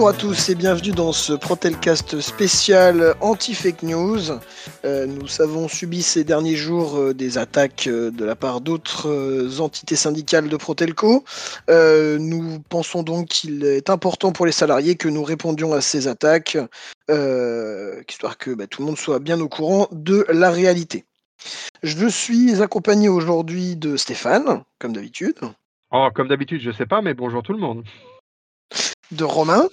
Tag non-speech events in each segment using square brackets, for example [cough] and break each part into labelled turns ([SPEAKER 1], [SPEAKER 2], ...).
[SPEAKER 1] Bonjour à tous et bienvenue dans ce Protelcast spécial anti-fake news. Euh, nous avons subi ces derniers jours euh, des attaques euh, de la part d'autres entités syndicales de Protelco. nous pensons donc qu'il est important pour les salariés que nous répondions à ces attaques, histoire que bah, tout le monde soit bien au courant de la réalité. Je suis accompagné aujourd'hui de Stéphane, comme d'habitude.
[SPEAKER 2] Oh, comme d'habitude, je sais pas, mais bonjour tout le monde
[SPEAKER 1] de Romain.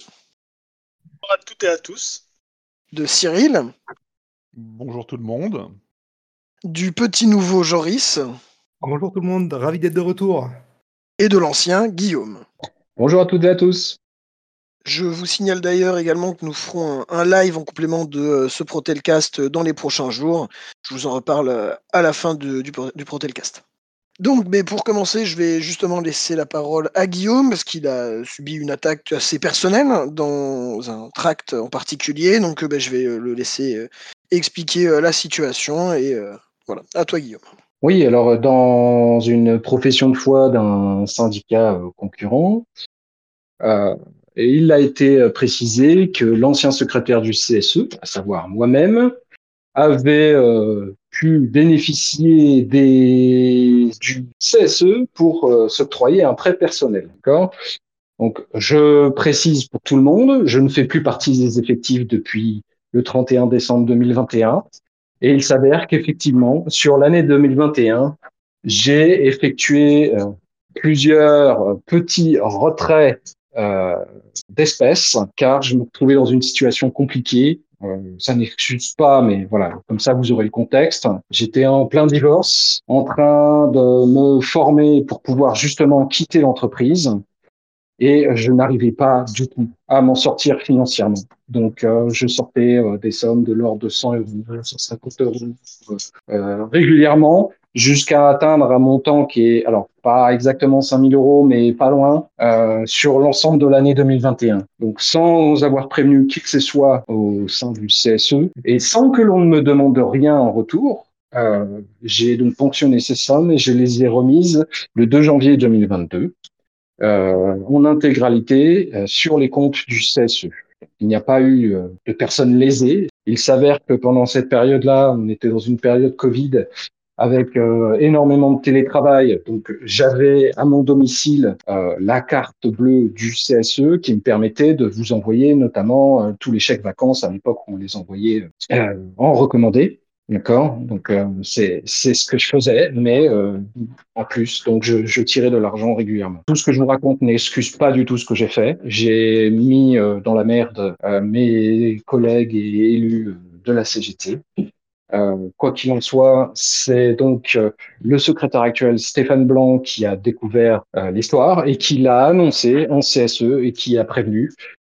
[SPEAKER 3] Bonjour à toutes et à tous.
[SPEAKER 1] De Cyril.
[SPEAKER 4] Bonjour tout le monde.
[SPEAKER 1] Du petit nouveau Joris.
[SPEAKER 5] Bonjour tout le monde, ravi d'être de retour.
[SPEAKER 1] Et de l'ancien Guillaume.
[SPEAKER 6] Bonjour à toutes et à tous.
[SPEAKER 1] Je vous signale d'ailleurs également que nous ferons un, live en complément de euh, ce Protelcast dans les prochains jours. Je vous en reparle euh, à la fin du, du Protelcast. Donc, mais pour commencer, je vais justement laisser la parole à Guillaume, parce qu'il a subi une attaque assez personnelle dans un tract en particulier. Donc, euh, ben, je vais euh, le laisser euh, expliquer la situation. Et voilà, à toi, Guillaume.
[SPEAKER 6] Oui, alors, dans une profession de foi d'un syndicat concurrent, il a été précisé que l'ancien secrétaire du CSE, à savoir moi-même, avait pu bénéficier des, du CSE pour euh, s'octroyer un prêt personnel. D'accord? Donc, je précise pour tout le monde, je ne fais plus partie des effectifs depuis le 31 décembre 2021. Et il s'avère qu'effectivement, sur l'année 2021, j'ai effectué euh, plusieurs petits retraits euh, d'espèces, car je me trouvais dans une situation compliquée euh, ça n'excuse pas, mais voilà, comme ça vous aurez le contexte. J'étais en plein divorce, en train de me former pour pouvoir justement quitter l'entreprise et je n'arrivais pas du tout à m'en sortir financièrement. Donc, euh, je sortais euh, des sommes de l'ordre de 100 euros, 150 euros régulièrement jusqu'à atteindre un montant qui est, alors pas exactement 5000 euros, mais pas loin, euh, sur l'ensemble de l'année 2021. Donc sans avoir prévenu qui que ce soit au sein du CSE et sans que l'on ne me demande rien en retour, euh, j'ai donc ponctionné ces sommes et je les ai remises le 2 janvier 2022 euh, en intégralité euh, sur les comptes du CSE. Il n'y a pas eu euh, de personnes lésées. Il s'avère que pendant cette période-là, on était dans une période Covid avec euh, énormément de télétravail. Donc j'avais à mon domicile euh, la carte bleue du CSE qui me permettait de vous envoyer notamment euh, tous les chèques vacances à l'époque où on les envoyait en recommandé. D'accord, donc c'est c'est ce que je faisais, mais en plus, donc je, je tirais de l'argent régulièrement. Tout ce que je vous raconte n'excuse pas du tout ce que j'ai fait. J'ai mis dans la merde mes collègues et élus de la CGT. Euh, quoi qu'il en soit, c'est donc euh, le secrétaire actuel Stéphane Blanc qui a découvert euh, l'histoire et qui l'a annoncé en CSE et qui a prévenu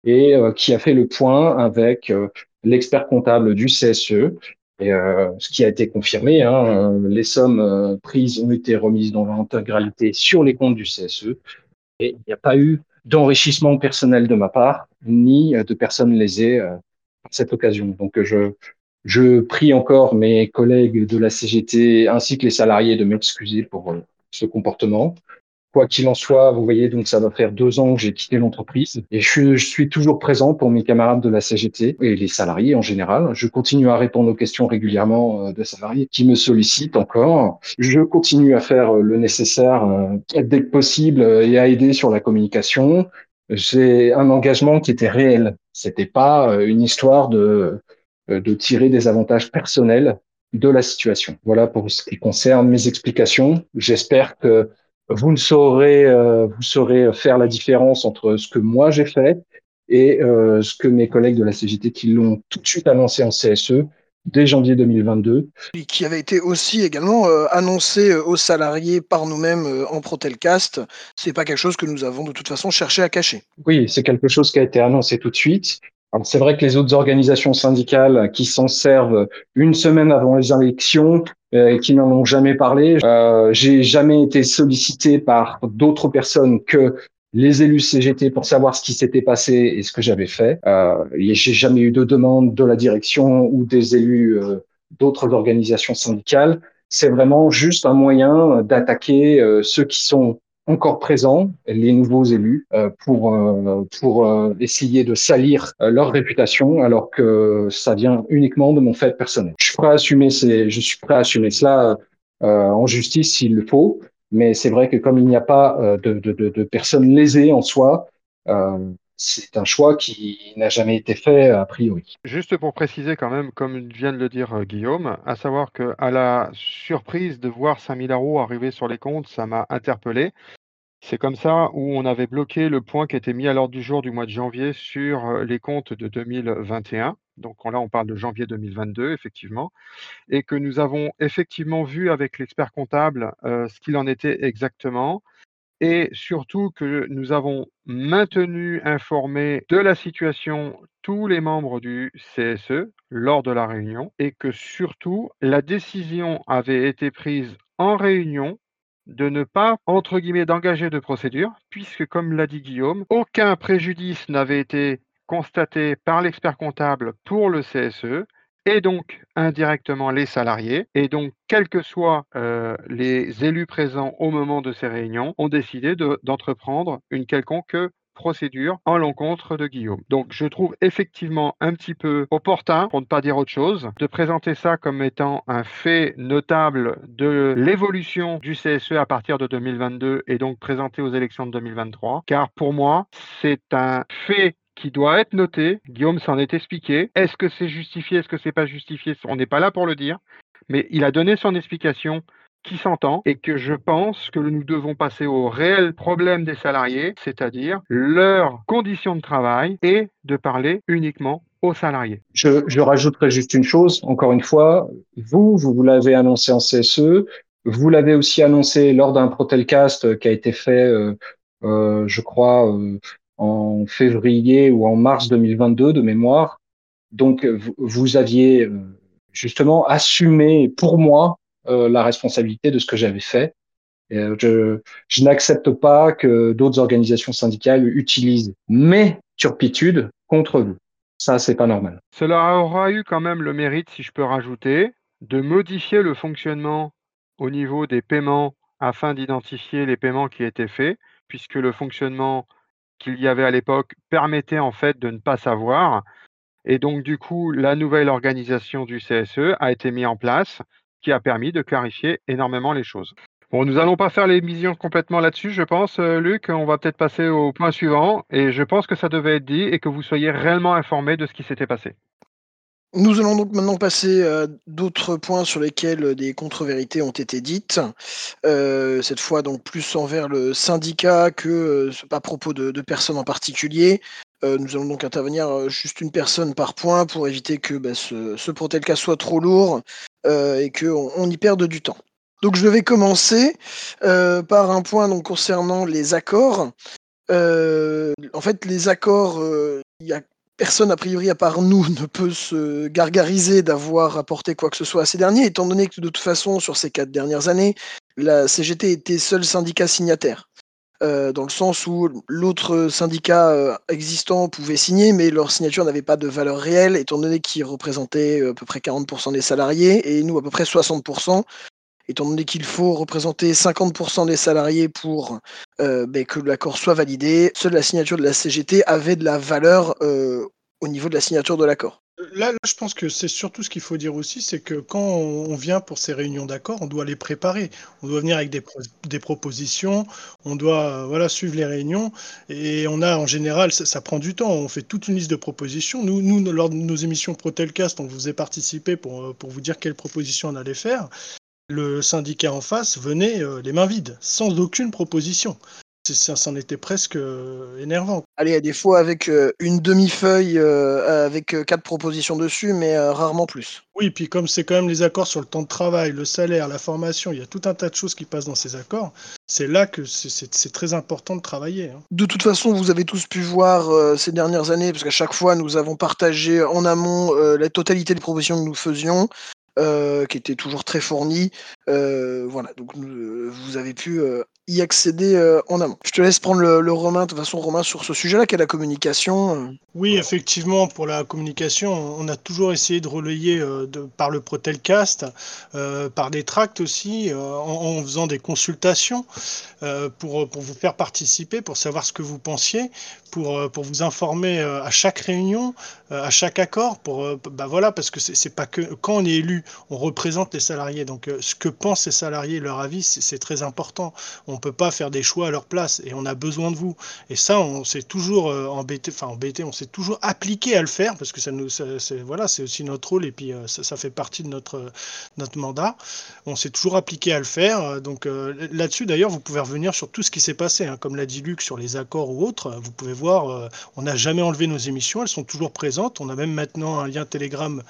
[SPEAKER 6] et qui a fait le point avec l'expert comptable du CSE. Et ce qui a été confirmé, hein, les sommes prises ont été remises dans l'intégralité sur les comptes du CSE et il n'y a pas eu d'enrichissement personnel de ma part ni de personnes lésées à cette occasion. Donc je je prie encore mes collègues de la CGT ainsi que les salariés de m'excuser pour euh, ce comportement. Quoi qu'il en soit, vous voyez, donc ça va faire deux ans que j'ai quitté l'entreprise et je, suis toujours présent pour mes camarades de la CGT et les salariés en général. Je continue à répondre aux questions régulièrement euh, de salariés qui me sollicitent encore. Je continue à faire euh, le nécessaire dès que possible et à aider sur la communication. J'ai un engagement qui était réel. C'était pas une histoire de de tirer des avantages personnels de la situation. Voilà pour ce qui concerne mes explications. J'espère que vous ne saurez, euh, vous saurez faire la différence entre ce que moi j'ai fait et euh, ce que mes collègues de la CGT qui l'ont tout de suite annoncé en CSE dès janvier 2022.
[SPEAKER 1] Et qui avait été aussi également annoncé aux salariés par nous-mêmes en Protelcast. C'est pas quelque chose que nous avons de toute façon cherché à cacher.
[SPEAKER 6] Oui, c'est quelque chose qui a été annoncé tout de suite c'est vrai que les autres organisations syndicales qui s'en servent une semaine avant les élections euh, et qui n'en ont jamais parlé, euh, j'ai jamais été sollicité par d'autres personnes que les élus CGT pour savoir ce qui s'était passé et ce que j'avais fait. Euh, j'ai jamais eu de demande de la direction ou des élus euh, d'autres organisations syndicales. C'est vraiment juste un moyen d'attaquer ceux qui sont encore présents, les nouveaux élus, euh, pour euh, pour euh, essayer de salir leur réputation, alors que ça vient uniquement de mon fait personnel. Je suis prêt à assumer ces, je suis prêt à assumer cela en justice s'il le faut, mais c'est vrai que comme il n'y a pas de, de, de, de personnes lésées en soi, c'est un choix qui n'a jamais été fait a priori.
[SPEAKER 2] Juste pour préciser quand même, comme vient de le dire Guillaume, à savoir que à la surprise de voir 5000 euros arriver sur les comptes, ça m'a interpellé. C'est comme ça où on avait bloqué le point qui était mis à l'ordre du jour du mois de janvier sur les comptes de 2021. Donc là, on parle de janvier 2022, effectivement, et que nous avons effectivement vu avec l'expert comptable ce qu'il en était exactement et surtout que nous avons maintenu informés de la situation tous les membres du CSE lors de la réunion et que surtout la décision avait été prise en réunion de ne pas, entre guillemets, d'engager de procédure, puisque, comme l'a dit Guillaume, aucun préjudice n'avait été constaté par l'expert comptable pour le CSE et donc indirectement les salariés. Et donc, quels que soient euh, les élus présents au moment de ces réunions, ont décidé d'entreprendre une quelconque procédure en l'encontre de Guillaume. Donc je trouve effectivement un petit peu opportun, pour ne pas dire autre chose, de présenter ça comme étant un fait notable de l'évolution du CSE à partir de 2022 et donc présenté aux élections de 2023, car pour moi, c'est un fait qui doit être noté. Guillaume s'en est expliqué. Est-ce que c'est justifié, est-ce que c'est pas justifié? On n'est pas là pour le dire, mais il a donné son explication qui s'entend et que je pense que nous devons passer au réel problème des salariés, c'est-à-dire leurs conditions de travail et de parler uniquement aux salariés.
[SPEAKER 6] Je, je rajouterai juste une chose, encore une fois, vous, vous, l'avez annoncé en CSE, vous l'avez aussi annoncé lors d'un Protelcast qui a été fait, euh, euh, je crois, euh, en février ou en mars 2022 de mémoire. Donc, vous, aviez justement assumé pour moi la responsabilité de ce que j'avais fait. Euh, je, je n'accepte pas que d'autres organisations syndicales utilisent mes turpitudes contre vous. Ça, c'est pas normal.
[SPEAKER 2] Cela aura eu quand même le mérite, si je peux rajouter, de modifier le fonctionnement au niveau des paiements afin d'identifier les paiements qui étaient faits, puisque le fonctionnement qu'il y avait à l'époque permettait en fait de ne pas savoir. Et donc, du coup, la nouvelle organisation du CSE a été mise en place, qui a permis de clarifier énormément les choses. Bon, nous n'allons pas faire l'émission complètement là-dessus, je pense, euh, Luc. On va peut-être passer au point suivant. Et je pense que ça devait être dit et que vous soyez réellement informés de ce qui s'était passé.
[SPEAKER 1] Nous allons donc maintenant passer à d'autres points sur lesquels des contre-vérités ont été dites. Euh, cette fois donc plus envers le syndicat que euh, à propos de, personnes en particulier. Euh, nous allons donc intervenir juste une personne par point pour éviter que bah, ce, ce cas soit trop lourd et qu'on on y perde du temps. Donc je vais commencer par un point concernant les accords. en fait, les accords, personne, a priori, à part nous, [laughs] ne peut se gargariser d'avoir apporté quoi que ce soit à ces derniers, étant donné que de toute façon, sur ces quatre dernières années, la CGT était seul syndicat signataire. Euh, dans le sens où l'autre syndicat euh, existant pouvait signer, mais leur signature n'avait pas de valeur réelle, étant donné qu'ils représentaient euh, à peu près 40% des salariés, et nous à peu près 60%, étant donné qu'il faut représenter 50% des salariés pour ben, que l'accord soit validé, seule la signature de la CGT avait de la valeur au niveau de la signature de l'accord.
[SPEAKER 3] Là, je pense que c'est surtout ce qu'il faut dire aussi, c'est que quand on vient pour ces réunions d'accord, on doit les préparer. On doit venir avec des, propositions, on doit voilà, suivre les réunions. Et on a en général, ça, prend du temps, on fait toute une liste de propositions. Nous, lors de nos émissions Protelcast, on vous est participé pour, pour vous dire quelles propositions on allait faire le syndicat en face venait euh, les mains vides, sans aucune proposition. Ça, c'en était presque euh, énervant.
[SPEAKER 1] Allez, des fois avec euh, une demi-feuille avec quatre propositions dessus, mais rarement plus.
[SPEAKER 3] Oui, puis comme c'est quand même les accords sur le temps de travail, le salaire, la formation, il y a tout un tas de choses qui passent dans ces accords. C'est là que c'est très important de travailler. Hein.
[SPEAKER 1] De toute façon, vous avez tous pu voir ces dernières années, parce qu'à chaque fois, nous avons partagé en amont la totalité des propositions que nous faisions. Euh, qui était toujours très fourni. Voilà, donc vous avez pu y accéder euh, en amont. Je te laisse prendre le, Romain, de façon, Romain, sur ce sujet-là, qui est la communication. Euh.
[SPEAKER 3] Oui, effectivement, pour la communication, on a toujours essayé de relayer euh, de, par le Protelcast, par des tracts aussi, en, faisant des consultations pour, pour vous faire participer, pour savoir ce que vous pensiez, pour, pour vous informer à chaque réunion, à chaque accord, pour, bah voilà, parce que c'est pas que quand on est élu, on représente les salariés. Donc, ce que pensent les salariés, leur avis, c'est très important. On on peut pas faire des choix à leur place et on a besoin de vous. Et ça, on s'est toujours euh, embêté, enfin embêté, on s'est toujours appliqué à le faire parce que ça nous, c'est, voilà, c'est aussi notre rôle et puis euh, ça, fait partie de notre mandat. On s'est toujours appliqué à le faire. Donc euh, là-dessus, d'ailleurs, vous pouvez revenir sur tout ce qui s'est passé, hein. comme l'a dit Luc sur les accords ou autres. Vous pouvez voir, on n'a jamais enlevé nos émissions, elles sont toujours présentes. On a même maintenant un lien Telegram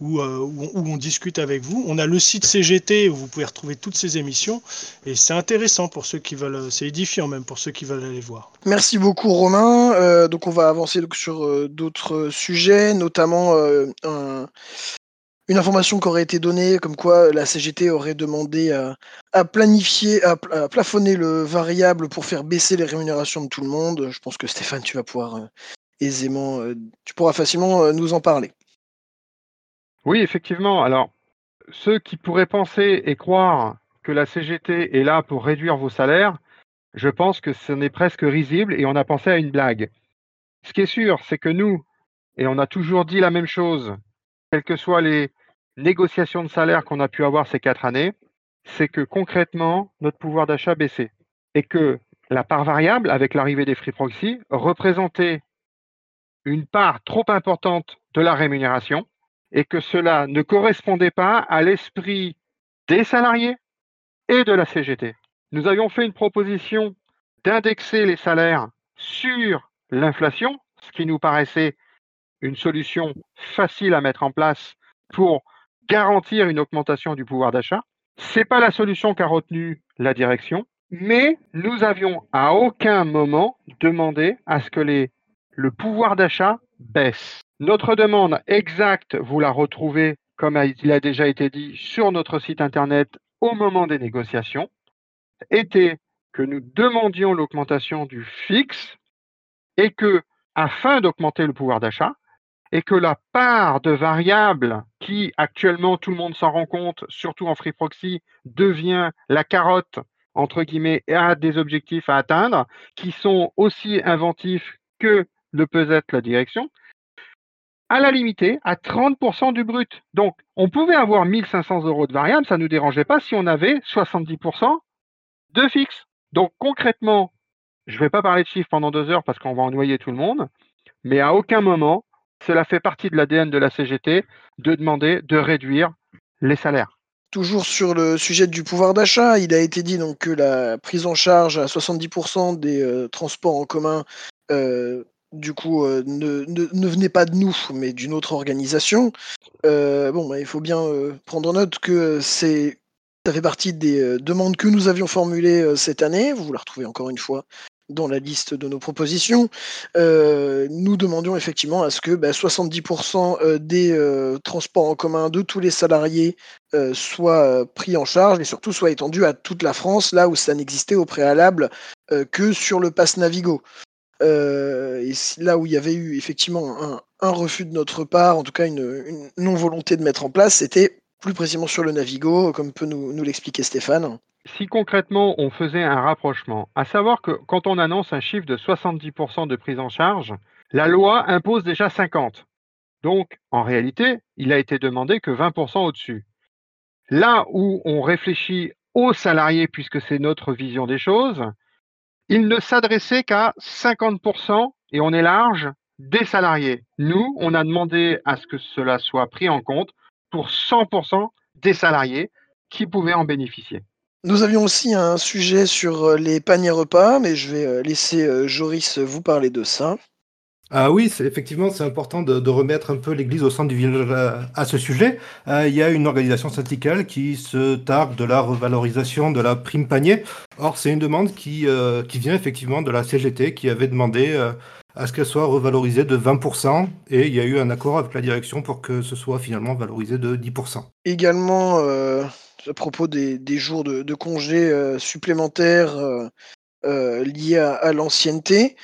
[SPEAKER 3] où, où, on discute avec vous. On a le site CGT où vous pouvez retrouver toutes ces émissions et c'est intéressant pour ceux qui veulent, c'est édifiant même pour ceux qui veulent aller voir.
[SPEAKER 1] Merci beaucoup Romain. Euh, donc on va avancer donc, sur euh, d'autres sujets, notamment euh, une information qui aurait été donnée, comme quoi la CGT aurait demandé à, planifier, à, plafonner le variable pour faire baisser les rémunérations de tout le monde. Je pense que Stéphane, tu vas pouvoir aisément, tu pourras facilement nous en parler.
[SPEAKER 2] Oui, effectivement. Alors, ceux qui pourraient penser et croire que la CGT est là pour réduire vos salaires, je pense que ce n'est presque risible et on a pensé à une blague. Ce qui est sûr, c'est que nous, et on a toujours dit la même chose, quelles que soient les négociations de salaire qu'on a pu avoir ces quatre années, c'est que concrètement, notre pouvoir d'achat baissait. Et que la part variable, avec l'arrivée des free proxy, représentait une part trop importante de la rémunération et que cela ne correspondait pas à l'esprit des salariés, et de la CGT. Nous avions fait une proposition d'indexer les salaires sur l'inflation, ce qui nous paraissait une solution facile à mettre en place pour garantir une augmentation du pouvoir d'achat. Ce n'est pas la solution qu'a retenue la direction, mais nous avions à aucun moment demandé à ce que les, le pouvoir d'achat baisse. Notre demande exacte, vous la retrouvez, comme il a déjà été dit, sur notre site internet au moment des négociations était que nous demandions l'augmentation du fixe et que, afin d'augmenter le pouvoir d'achat, et que la part de variables qui actuellement tout le monde s'en rend compte, surtout en free proxy, devient la carotte entre guillemets à des objectifs à atteindre qui sont aussi inventifs que le peut être la direction, à la limiter à 30% du brut. Donc, on pouvait avoir 1500 euros de variable, ça ne nous dérangeait pas si on avait 70% de fixe. Donc, concrètement, je ne vais pas parler de chiffres pendant deux heures parce qu'on va ennoyer tout le monde, mais à aucun moment, cela fait partie de l'ADN de la CGT de demander de réduire les salaires.
[SPEAKER 1] Toujours sur le sujet du pouvoir d'achat, il a été dit donc que la prise en charge à 70% des euh, transports en commun euh, du coup, euh, ne, ne, venait pas de nous, mais d'une autre organisation. Euh, bon, bah, il faut bien euh, prendre note que ça fait partie des demandes que nous avions formulées cette année. Vous la retrouvez encore une fois dans la liste de nos propositions. nous demandions effectivement à ce que 70% bah, des transports en commun de tous les salariés soient pris en charge et surtout soient étendus à toute la France, là où ça n'existait au préalable que sur le pass Navigo. Euh, et là où il y avait eu effectivement un, refus de notre part, en tout cas une, non-volonté de mettre en place, c'était plus précisément sur le Navigo, comme peut nous, l'expliquer Stéphane.
[SPEAKER 2] Si concrètement on faisait un rapprochement, à savoir que quand on annonce un chiffre de 70% de prise en charge, la loi impose déjà 50%. Donc en réalité, il a été demandé que 20% au-dessus. Là où on réfléchit aux salariés, puisque c'est notre vision des choses, il ne s'adressait qu'à 50%, et on est large, des salariés. Nous, on a demandé à ce que cela soit pris en compte pour 100% des salariés qui pouvaient en bénéficier.
[SPEAKER 1] Nous avions aussi un sujet sur euh, les paniers repas, mais je vais euh, laisser euh, Joris vous parler de ça.
[SPEAKER 5] Ah oui, effectivement, c'est important de, remettre un peu l'église au centre du village à, ce sujet. Euh, il y a une organisation syndicale qui se targue de la revalorisation de la prime panier. Or, c'est une demande qui, euh, qui vient effectivement de la CGT qui avait demandé euh, à ce qu'elle soit revalorisée de 20% et il y a eu un accord avec la direction pour que ce soit finalement valorisé de 10%.
[SPEAKER 1] Également, à propos des, jours de congés supplémentaires liés à, l'ancienneté.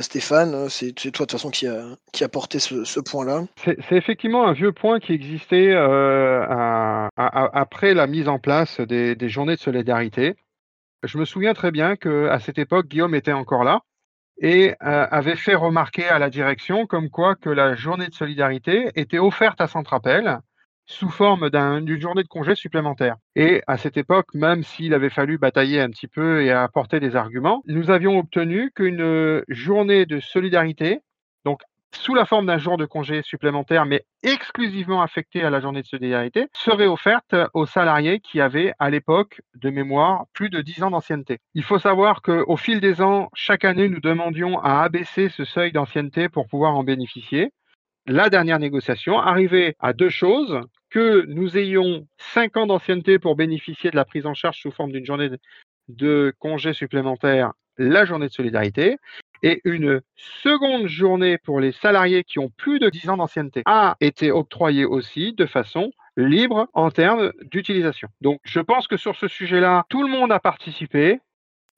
[SPEAKER 1] Stéphane, c'est toi de toute façon qui a, porté ce, point-là.
[SPEAKER 2] C'est effectivement un vieux point qui existait après la mise en place des, journées de solidarité. Je me souviens très bien qu'à cette époque, Guillaume était encore là et euh, avait fait remarquer à la direction comme quoi que la journée de solidarité était offerte à Centrapel sous forme d'une journée de congé supplémentaire. Et à cette époque, même s'il avait fallu batailler un petit peu et apporter des arguments, nous avions obtenu qu'une journée de solidarité, donc sous la forme d'un jour de congé supplémentaire, mais exclusivement affecté à la journée de solidarité, serait offerte aux salariés qui avaient, à l'époque de mémoire, plus de 10 ans d'ancienneté. Il faut savoir qu'au fil des ans, chaque année, nous demandions à abaisser ce seuil d'ancienneté pour pouvoir en bénéficier. La dernière négociation arrivait à deux choses, que nous ayons 5 ans d'ancienneté pour bénéficier de la prise en charge sous forme d'une journée de congé supplémentaire, la journée de solidarité, et une seconde journée pour les salariés qui ont plus de 10 ans d'ancienneté a été octroyée aussi de façon libre en termes d'utilisation. Donc je pense que sur ce sujet-là, tout le monde a participé.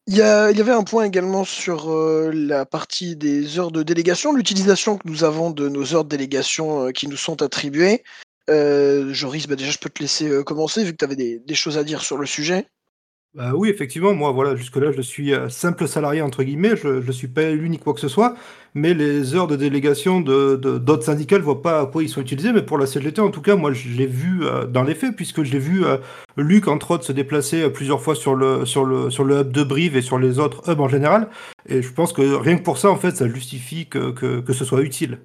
[SPEAKER 1] Il y, avait un point également sur euh, la partie des heures de délégation, l'utilisation que nous avons de nos heures de délégation euh, qui nous sont attribuées. Euh, Joris, bah déjà je peux te laisser commencer vu que tu avais des choses à dire sur le sujet.
[SPEAKER 5] Bah oui, effectivement, moi, voilà, jusque-là, je suis euh, simple salarié, entre guillemets, je ne suis pas l'unique quoi que ce soit, mais les heures de délégation de, d'autres syndicats, je vois pas à quoi ils sont utilisés, mais pour la CGT, en tout cas, moi, je l'ai vu euh, dans les faits, puisque j'ai vu euh, Luc, entre autres, se déplacer plusieurs fois sur le, sur, le, sur le hub de Brive et sur les autres hubs en général, et je pense que rien que pour ça, en fait, ça justifie que, que, que ce soit utile.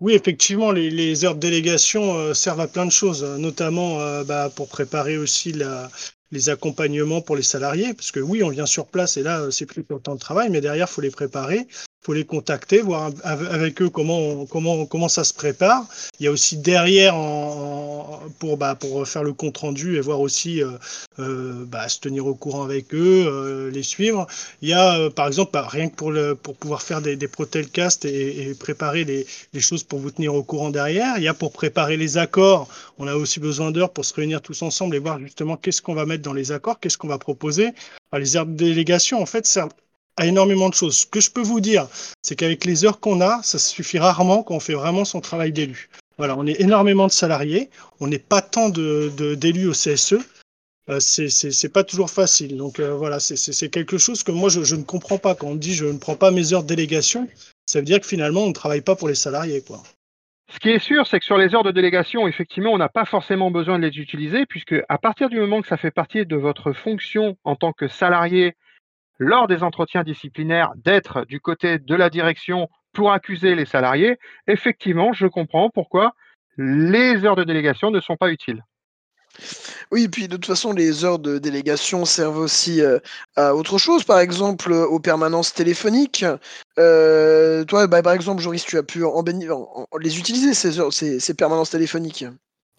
[SPEAKER 3] Oui, effectivement, les, les, heures de délégation servent à plein de choses, notamment bah, pour préparer aussi la, les accompagnements pour les salariés, parce que oui, on vient sur place et là, c'est plus pour le temps de travail, mais derrière, il faut les préparer faut les contacter, voir avec eux comment, comment, comment ça se prépare. Il y a aussi derrière en, pour, bah, pour faire le compte rendu et voir aussi euh, euh, bah, se tenir au courant avec eux, euh, les suivre. Il y a par exemple, bah, rien que pour, le, pour pouvoir faire des, des protelcasts et, et préparer les, les, choses pour vous tenir au courant derrière. Il y a pour préparer les accords, on a aussi besoin d'heures pour se réunir tous ensemble et voir justement qu'est-ce qu'on va mettre dans les accords, qu'est-ce qu'on va proposer. les heures de délégation, en fait, servent à énormément de choses. Ce que je peux vous dire, c'est qu'avec les heures qu'on a, ça suffit rarement quand on fait vraiment son travail d'élu. Voilà, on est énormément de salariés, on n'est pas tant d'élus de, au CSE. Euh, c'est pas toujours facile. Donc euh, voilà, c'est quelque chose que moi je, je, ne comprends pas. Quand on dit je ne prends pas mes heures de délégation, ça veut dire que finalement on ne travaille pas pour les salariés. Quoi.
[SPEAKER 2] Ce qui est sûr, c'est que sur les heures de délégation, effectivement, on n'a pas forcément besoin de les utiliser, puisque à partir du moment que ça fait partie de votre fonction en tant que salarié lors des entretiens disciplinaires d'être du côté de la direction pour accuser les salariés, effectivement, je comprends pourquoi les heures de délégation ne sont pas utiles.
[SPEAKER 1] Oui, puis de toute façon, les heures de délégation servent aussi euh, à autre chose, par exemple aux permanences téléphoniques. Euh, toi, bah, par exemple, Joris, tu as pu en, les utiliser, ces, heures, ces permanences téléphoniques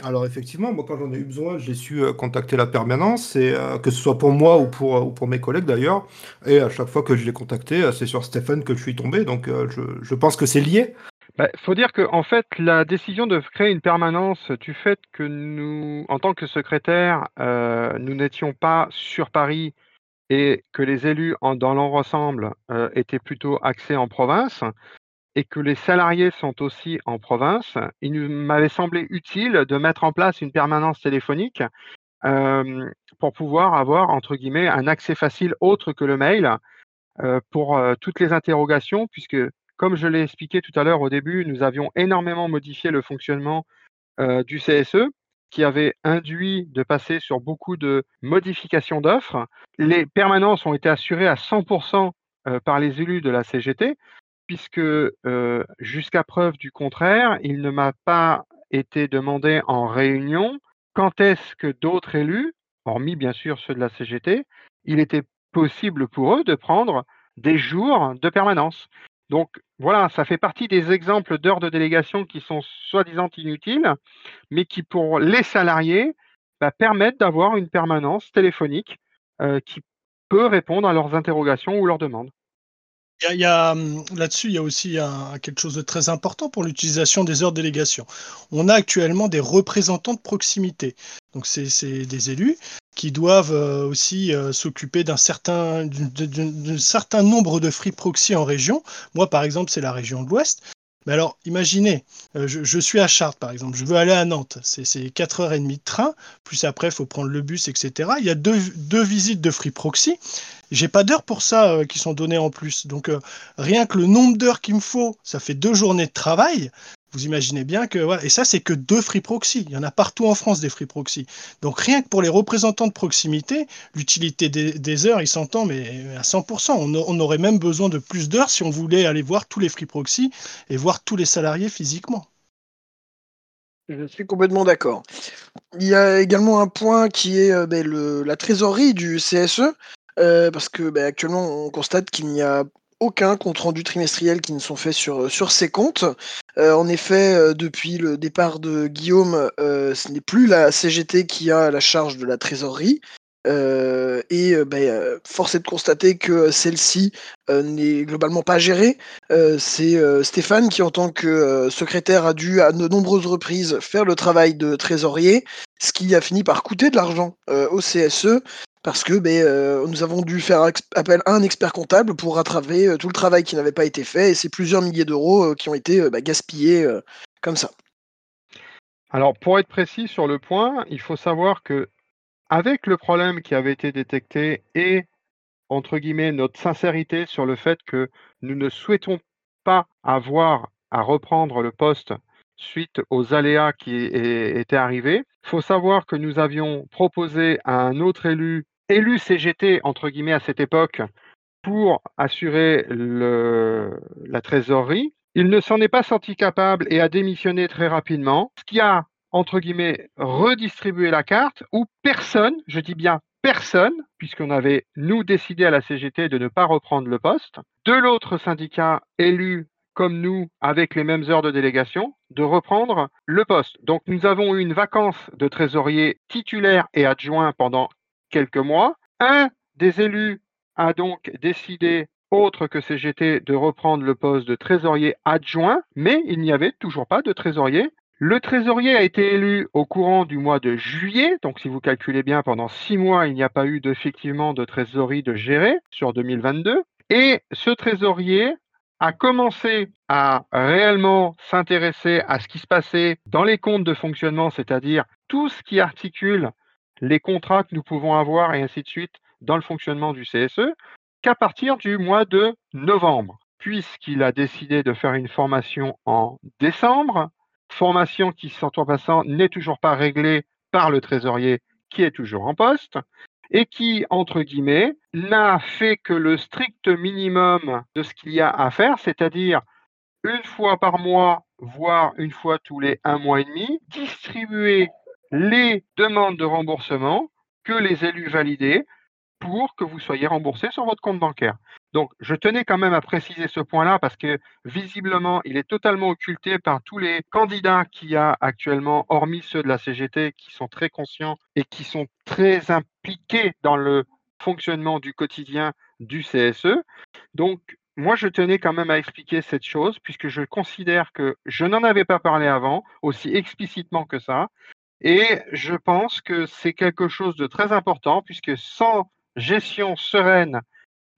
[SPEAKER 5] alors effectivement, moi quand j'en ai eu besoin, j'ai su euh, contacter la permanence, et euh, que ce soit pour moi ou pour, ou pour mes collègues d'ailleurs. Et à chaque fois que je l'ai contacté, euh, c'est sur Stéphane que je suis tombé, donc je, je pense que c'est lié.
[SPEAKER 2] Il bah, faut dire que en fait, la décision de créer une permanence du fait que nous, en tant que secrétaire, nous n'étions pas sur Paris et que les élus en, dans l'ensemble étaient plutôt axés en province, et que les salariés sont aussi en province, il m'avait semblé utile de mettre en place une permanence téléphonique euh, pour pouvoir avoir, entre guillemets, un accès facile autre que le mail euh, pour euh, toutes les interrogations, puisque, comme je l'ai expliqué tout à l'heure au début, nous avions énormément modifié le fonctionnement du CSE, qui avait induit de passer sur beaucoup de modifications d'offres. Les permanences ont été assurées à 100% par les élus de la CGT, puisque jusqu'à preuve du contraire, il ne m'a pas été demandé en réunion quand est-ce que d'autres élus, hormis bien sûr ceux de la CGT, il était possible pour eux de prendre des jours de permanence. Donc voilà, ça fait partie des exemples d'heures de délégation qui sont soi-disant inutiles, mais qui pour les salariés bah, permettent d'avoir une permanence téléphonique qui peut répondre à leurs interrogations ou leurs demandes.
[SPEAKER 3] Il y hum, là-dessus, il y a aussi quelque chose de très important pour l'utilisation des heures de délégation. On a actuellement des représentants de proximité. Donc c'est des élus qui doivent euh, aussi euh, s'occuper d'un certain, d'un certain nombre de free proxy en région. Moi, par exemple, c'est la région de l'Ouest. Mais alors, imaginez, euh, je, suis à Chartres, par exemple, je veux aller à Nantes, c'est 4h30 de train, plus après, il faut prendre le bus, etc. Il y a deux, visites de Free Proxy. J'ai pas d'heures pour ça qui sont données en plus. Donc, rien que le nombre d'heures qu'il me faut, ça fait deux journées de travail. Vous imaginez bien que et ça c'est que deux free proxy. Il y en a partout en France des free proxy. Donc rien que pour les représentants de proximité, l'utilité des, heures, il s'entend, mais à 100%. On, aurait même besoin de plus d'heures si on voulait aller voir tous les free proxy et voir tous les salariés physiquement.
[SPEAKER 1] Je suis complètement d'accord. Il y a également un point qui est euh, ben, la trésorerie du CSE, euh, parce que ben, actuellement on constate qu'il n'y a aucun compte rendu trimestriel qui ne sont faits sur, sur ces comptes. Euh, en effet, euh, depuis le départ de Guillaume, euh, ce n'est plus la CGT qui a la charge de la trésorerie. et ben, force est de constater que celle-ci n'est globalement pas gérée. C'est Stéphane qui, en tant que secrétaire, a dû à de nombreuses reprises faire le travail de trésorier, ce qui a fini par coûter de l'argent au CSE parce que ben, euh, nous avons dû faire appel à un expert comptable pour rattraper euh, tout le travail qui n'avait pas été fait, et c'est plusieurs milliers d'euros euh, qui ont été bah, gaspillés comme ça.
[SPEAKER 2] Alors, pour être précis sur le point, il faut savoir que avec le problème qui avait été détecté et entre guillemets notre sincérité sur le fait que nous ne souhaitons pas avoir à reprendre le poste suite aux aléas qui étaient arrivés. Il faut savoir que nous avions proposé à un autre élu élu CGT, entre guillemets, à cette époque, pour assurer la trésorerie. Il ne s'en est pas senti capable et a démissionné très rapidement, ce qui a, entre guillemets, redistribué la carte où personne, je dis bien personne, puisqu'on avait, nous, décidé à la CGT de ne pas reprendre le poste, de l'autre syndicat élu comme nous, avec les mêmes heures de délégation, de reprendre le poste. Donc nous avons eu une vacance de trésorier titulaire et adjoint pendant quelques mois. Un des élus a donc décidé, autre que CGT, de reprendre le poste de trésorier adjoint, mais il n'y avait toujours pas de trésorier. Le trésorier a été élu au courant du mois de juillet, donc si vous calculez bien, pendant six mois, il n'y a pas eu effectivement de trésorerie de gérer sur 2022. Et ce trésorier a commencé à réellement s'intéresser à ce qui se passait dans les comptes de fonctionnement, c'est-à-dire tout ce qui articule les contrats que nous pouvons avoir et ainsi de suite dans le fonctionnement du CSE qu'à partir du mois de novembre, puisqu'il a décidé de faire une formation en décembre, formation qui, sans en passant, n'est toujours pas réglée par le trésorier qui est toujours en poste, et qui, entre guillemets, n'a fait que le strict minimum de ce qu'il y a à faire, c'est-à-dire une fois par mois, voire une fois tous les un mois et demi, distribuer les demandes de remboursement que les élus validaient pour que vous soyez remboursé sur votre compte bancaire. Donc, je tenais quand même à préciser ce point-là parce que visiblement, il est totalement occulté par tous les candidats qu'il y a actuellement, hormis ceux de la CGT qui sont très conscients et qui sont très impliqués dans le fonctionnement du quotidien du CSE. Donc, moi, je tenais quand même à expliquer cette chose puisque je considère que je n'en avais pas parlé avant, aussi explicitement que ça, et je pense que c'est quelque chose de très important puisque sans gestion sereine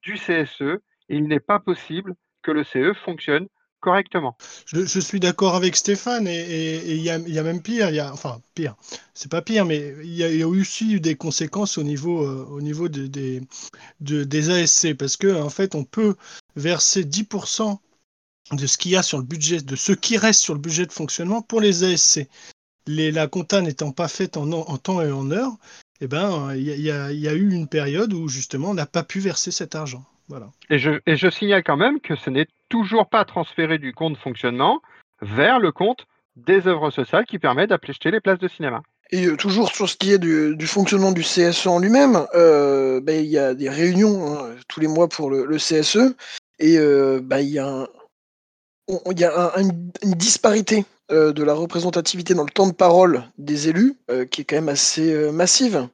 [SPEAKER 2] du CSE, il n'est pas possible que le CE fonctionne correctement.
[SPEAKER 3] Je, suis d'accord avec Stéphane et il y, a, même pire, y a, enfin pire, c'est pas pire, mais il y, a aussi eu des conséquences au niveau, euh, au niveau des, ASC parce que en fait on peut verser 10% de ce qu'il y a sur le budget, de ce qui reste sur le budget de fonctionnement pour les ASC la compta n'étant pas faite en, temps et en heure, eh ben, il y, a eu une période où justement on n'a pas pu verser cet argent. Voilà.
[SPEAKER 2] Et, je, et je signale quand même que ce n'est toujours pas transféré du compte fonctionnement vers le compte des œuvres sociales qui permet d'acheter les places de cinéma.
[SPEAKER 1] Et euh, toujours sur ce qui est du, fonctionnement du CSE en lui-même, euh, ben, il y a des réunions hein, tous les mois pour le, CSE, et euh, ben, il y a, une disparité euh, de la représentativité dans le temps de parole des élus, euh, qui est quand même assez euh, massive.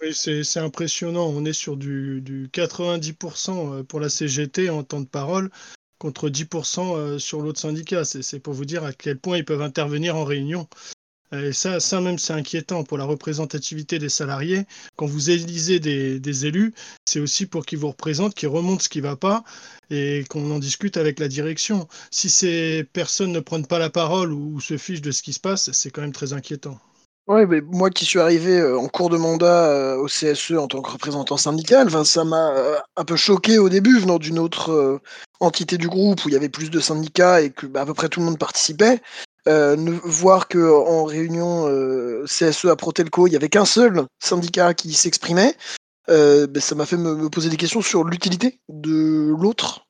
[SPEAKER 3] Oui, c'est impressionnant. On est sur du, 90% pour la CGT en temps de parole contre 10% sur l'autre syndicat. C'est pour vous dire à quel point ils peuvent intervenir en réunion. Et ça, ça même, c'est inquiétant pour la représentativité des salariés. Quand vous élisez des, élus, c'est aussi pour qu'ils vous représentent, qu'ils remontent ce qui ne va pas et qu'on en discute avec la direction. Si ces personnes ne prennent pas la parole ou, se fichent de ce qui se passe, c'est quand même très inquiétant.
[SPEAKER 1] Oui, mais moi qui suis arrivé euh, en cours de mandat euh, au CSE en tant que représentant syndical, ça m'a euh, un peu choqué au début venant d'une autre entité du groupe où il y avait plus de syndicats et que bah, à peu près tout le monde participait. Euh, voir que en réunion euh, CSE à Protelco, il n'y avait qu'un seul syndicat qui s'exprimait, euh, ben, ça m'a fait me, poser des questions sur l'utilité de l'autre.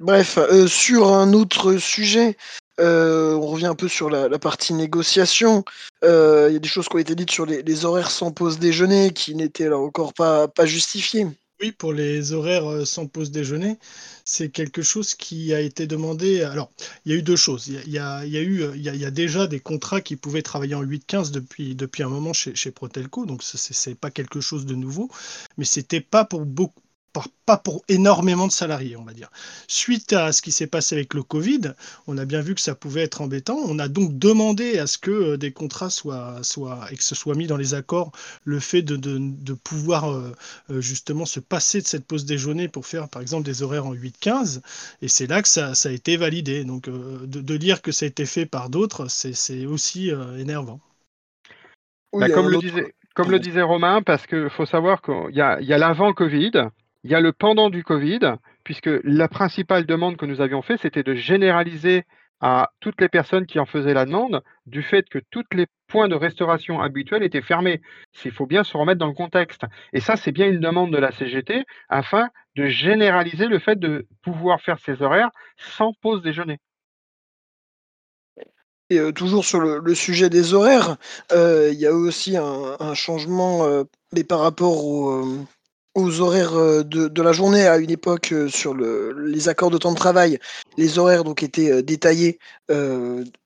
[SPEAKER 1] Bref, sur un autre sujet, on revient un peu sur la, partie négociation. Il y a des choses qui ont été dites sur les, horaires sans pause déjeuner qui n'étaient encore pas, pas justifiées.
[SPEAKER 3] Pour les horaires sans pause déjeuner, c'est quelque chose qui a été demandé. Alors, il y a eu deux choses. Il y a, eu, il y a, déjà des contrats qui pouvaient travailler en 8-15 depuis, depuis un moment chez, chez Protelco, donc ce n'est pas quelque chose de nouveau, mais c'était pas pour beaucoup pas pour énormément de salariés, on va dire. Suite à ce qui s'est passé avec le Covid, on a bien vu que ça pouvait être embêtant. On a donc demandé à ce que euh, des contrats soient, soient et que ce soit mis dans les accords le fait de, de, pouvoir euh, euh, justement se passer de cette pause déjeuner pour faire par exemple des horaires en 8-15. Et c'est là que ça, ça, a été validé. Donc de, de, dire que ça a été fait par d'autres, c'est aussi énervant.
[SPEAKER 2] Bah, comme, le disait, comme le disait Romain, parce qu'il faut savoir qu'il y a, y a l'avant Covid il y a le pendant du Covid, puisque la principale demande que nous avions fait, c'était de généraliser à toutes les personnes qui en faisaient la demande du fait que tous les points de restauration habituels étaient fermés. Il faut bien se remettre dans le contexte. Et ça, c'est bien une demande de la CGT afin de généraliser le fait de pouvoir faire ces horaires sans pause déjeuner.
[SPEAKER 1] Et euh, toujours sur le, sujet des horaires, euh, il y a aussi un, changement euh, par rapport au, aux horaires euh, de, la journée à une époque euh, sur le, les accords de temps de travail, les horaires donc étaient euh, détaillés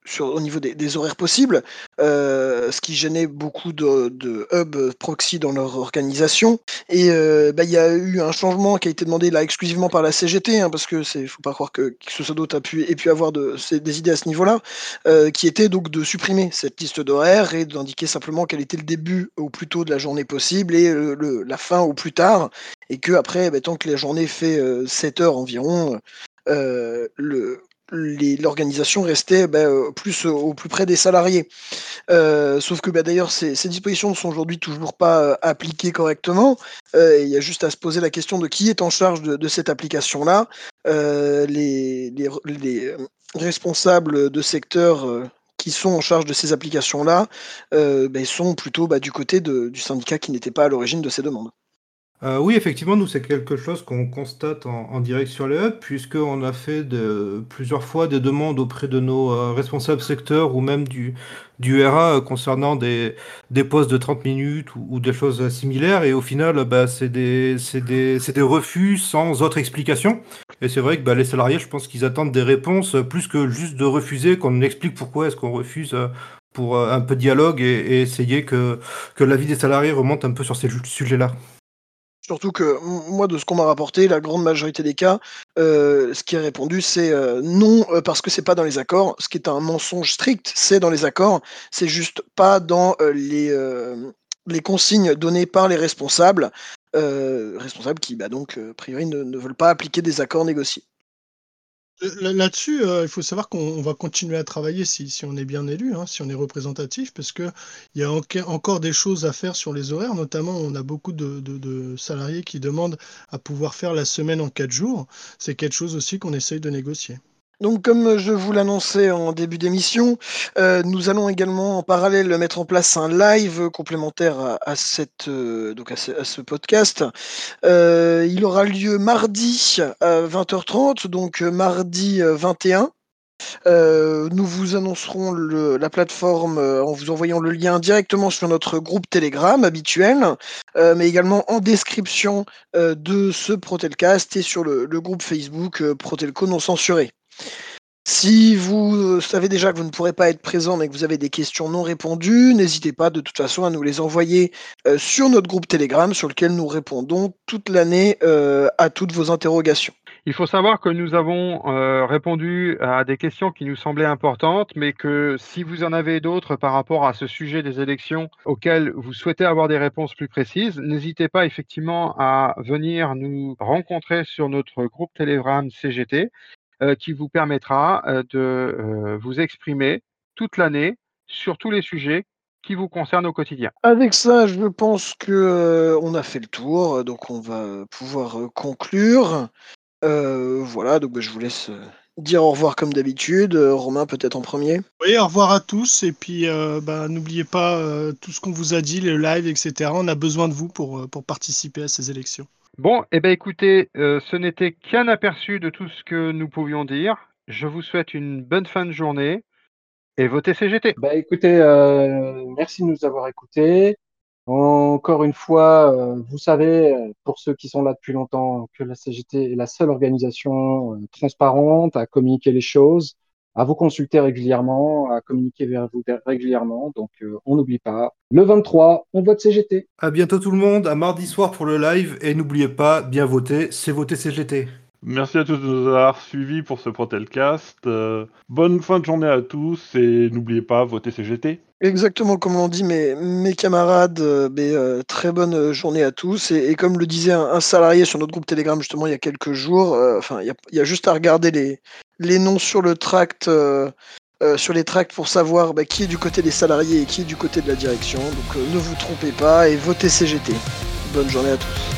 [SPEAKER 1] sur, au niveau des, horaires possibles, ce qui gênait beaucoup de, hubs proxy dans leur organisation. Et bah, il y a eu un changement qui a été demandé là exclusivement par la CGT, hein, parce que c'est faut pas croire que, ce soit d'autre a pu, ait pu avoir de, des idées à ce niveau-là, qui était donc de supprimer cette liste d'horaires et d'indiquer simplement quel était le début au plus tôt de la journée possible et le, la fin au plus tard et que après, bah, tant que la journée fait 7 heures environ, l'organisation restait bah, plus au plus près des salariés. sauf que bah, d'ailleurs, ces, dispositions ne sont aujourd'hui toujours pas appliquées correctement. il y a juste à se poser la question de qui est en charge de, cette application-là. les, responsables de secteur qui sont en charge de ces applications-là sont plutôt du côté du syndicat qui n'était pas à l'origine de ces demandes.
[SPEAKER 5] Euh, oui, effectivement, nous, c'est quelque chose qu'on constate en, direct sur les hubs, puisqu'on a fait plusieurs fois des demandes auprès de nos euh, responsables secteurs ou même du, du RA euh, concernant des, des postes de 30 minutes ou, des choses similaires. Et au final, bah, c'est des, des, des, refus sans autre explication. Et c'est vrai que bah, les salariés, je pense qu'ils attendent des réponses plus que juste de refuser, qu'on explique pourquoi est-ce qu'on refuse pour un peu de dialogue et, et essayer que, que l'avis des salariés remonte un peu sur ces sujets-là.
[SPEAKER 1] Surtout que moi, de ce qu'on m'a rapporté, la grande majorité des cas, euh, ce qui est répondu, c'est euh, non euh, parce que c'est pas dans les accords. Ce qui est un mensonge strict, c'est dans les accords. C'est juste pas dans les, consignes données par les responsables, responsables qui, bah, donc, a priori, ne veulent pas appliquer des accords négociés.
[SPEAKER 3] Là-dessus, euh, il faut savoir qu'on va continuer à travailler si, on est bien élu, hein, si on est représentatif, parce qu'il y a encore des choses à faire sur les horaires. Notamment, on a beaucoup de, salariés qui demandent à pouvoir faire la semaine en quatre jours. C'est quelque chose aussi qu'on essaye de négocier.
[SPEAKER 1] Donc, comme je vous l'annonçais en début d'émission, euh, nous allons également en parallèle mettre en place un live complémentaire à, cette, euh, donc à ce, podcast. Euh, il aura lieu mardi à 20h30, donc mardi 21. nous vous annoncerons la plateforme en vous envoyant le lien directement sur notre groupe Telegram habituel, mais également en description de ce Protelcast et sur le, le groupe Facebook Protelco non censuré. Si vous savez déjà que vous ne pourrez pas être présent mais que vous avez des questions non répondues, n'hésitez pas de toute façon à nous les envoyer euh, sur notre groupe Telegram sur lequel nous répondons toute l'année euh, à toutes vos interrogations.
[SPEAKER 2] Il faut savoir que nous avons euh, répondu à des questions qui nous semblaient importantes, mais que si vous en avez d'autres par rapport à ce sujet des élections auxquelles vous souhaitez avoir des réponses plus précises, n'hésitez pas effectivement à venir nous rencontrer sur notre groupe Telegram CGT, euh, qui vous permettra euh, de vous exprimer toute l'année sur tous les sujets qui vous concernent au quotidien.
[SPEAKER 1] Avec ça, je pense que on a fait le tour, donc on va pouvoir conclure. Euh, voilà, donc bah, je vous laisse euh, dire au revoir comme d'habitude. Euh, Romain, peut-être en premier.
[SPEAKER 3] Oui, au revoir à tous. Et puis, bah, n'oubliez pas tout ce qu'on vous a dit, les lives, etc. On a besoin de vous pour, pour participer à ces élections.
[SPEAKER 2] Bon, eh ben écoutez, ce n'était qu'un aperçu de tout ce que nous pouvions dire. Je vous souhaite une bonne fin de journée et votez CGT.
[SPEAKER 6] Bah écoutez, merci de nous avoir écoutés. Encore une fois, euh, vous savez, pour ceux qui sont là depuis longtemps, que la CGT est la seule organisation euh, transparente à communiquer les choses, à vous consulter régulièrement, à communiquer vers vous régulièrement. Donc, euh, on n'oublie pas. Le 23, on vote CGT.
[SPEAKER 5] À bientôt tout le monde, à mardi soir pour le live. Et n'oubliez pas, bien voter, c'est voter CGT.
[SPEAKER 4] Merci à tous de nous avoir suivis pour ce Protelcast. bonne fin de journée à tous et n'oubliez pas, voter CGT.
[SPEAKER 1] Exactement comme l'ont dit mes, camarades, euh, euh, très bonne euh, journée à tous. Et, comme le disait un, salarié sur notre groupe Telegram justement il y a quelques jours, enfin il y, a, juste à regarder les, noms sur le tract, sur les tracts pour savoir bah, qui est du côté des salariés et qui est du côté de la direction. Donc ne vous trompez pas et votez CGT. Bonne journée à tous.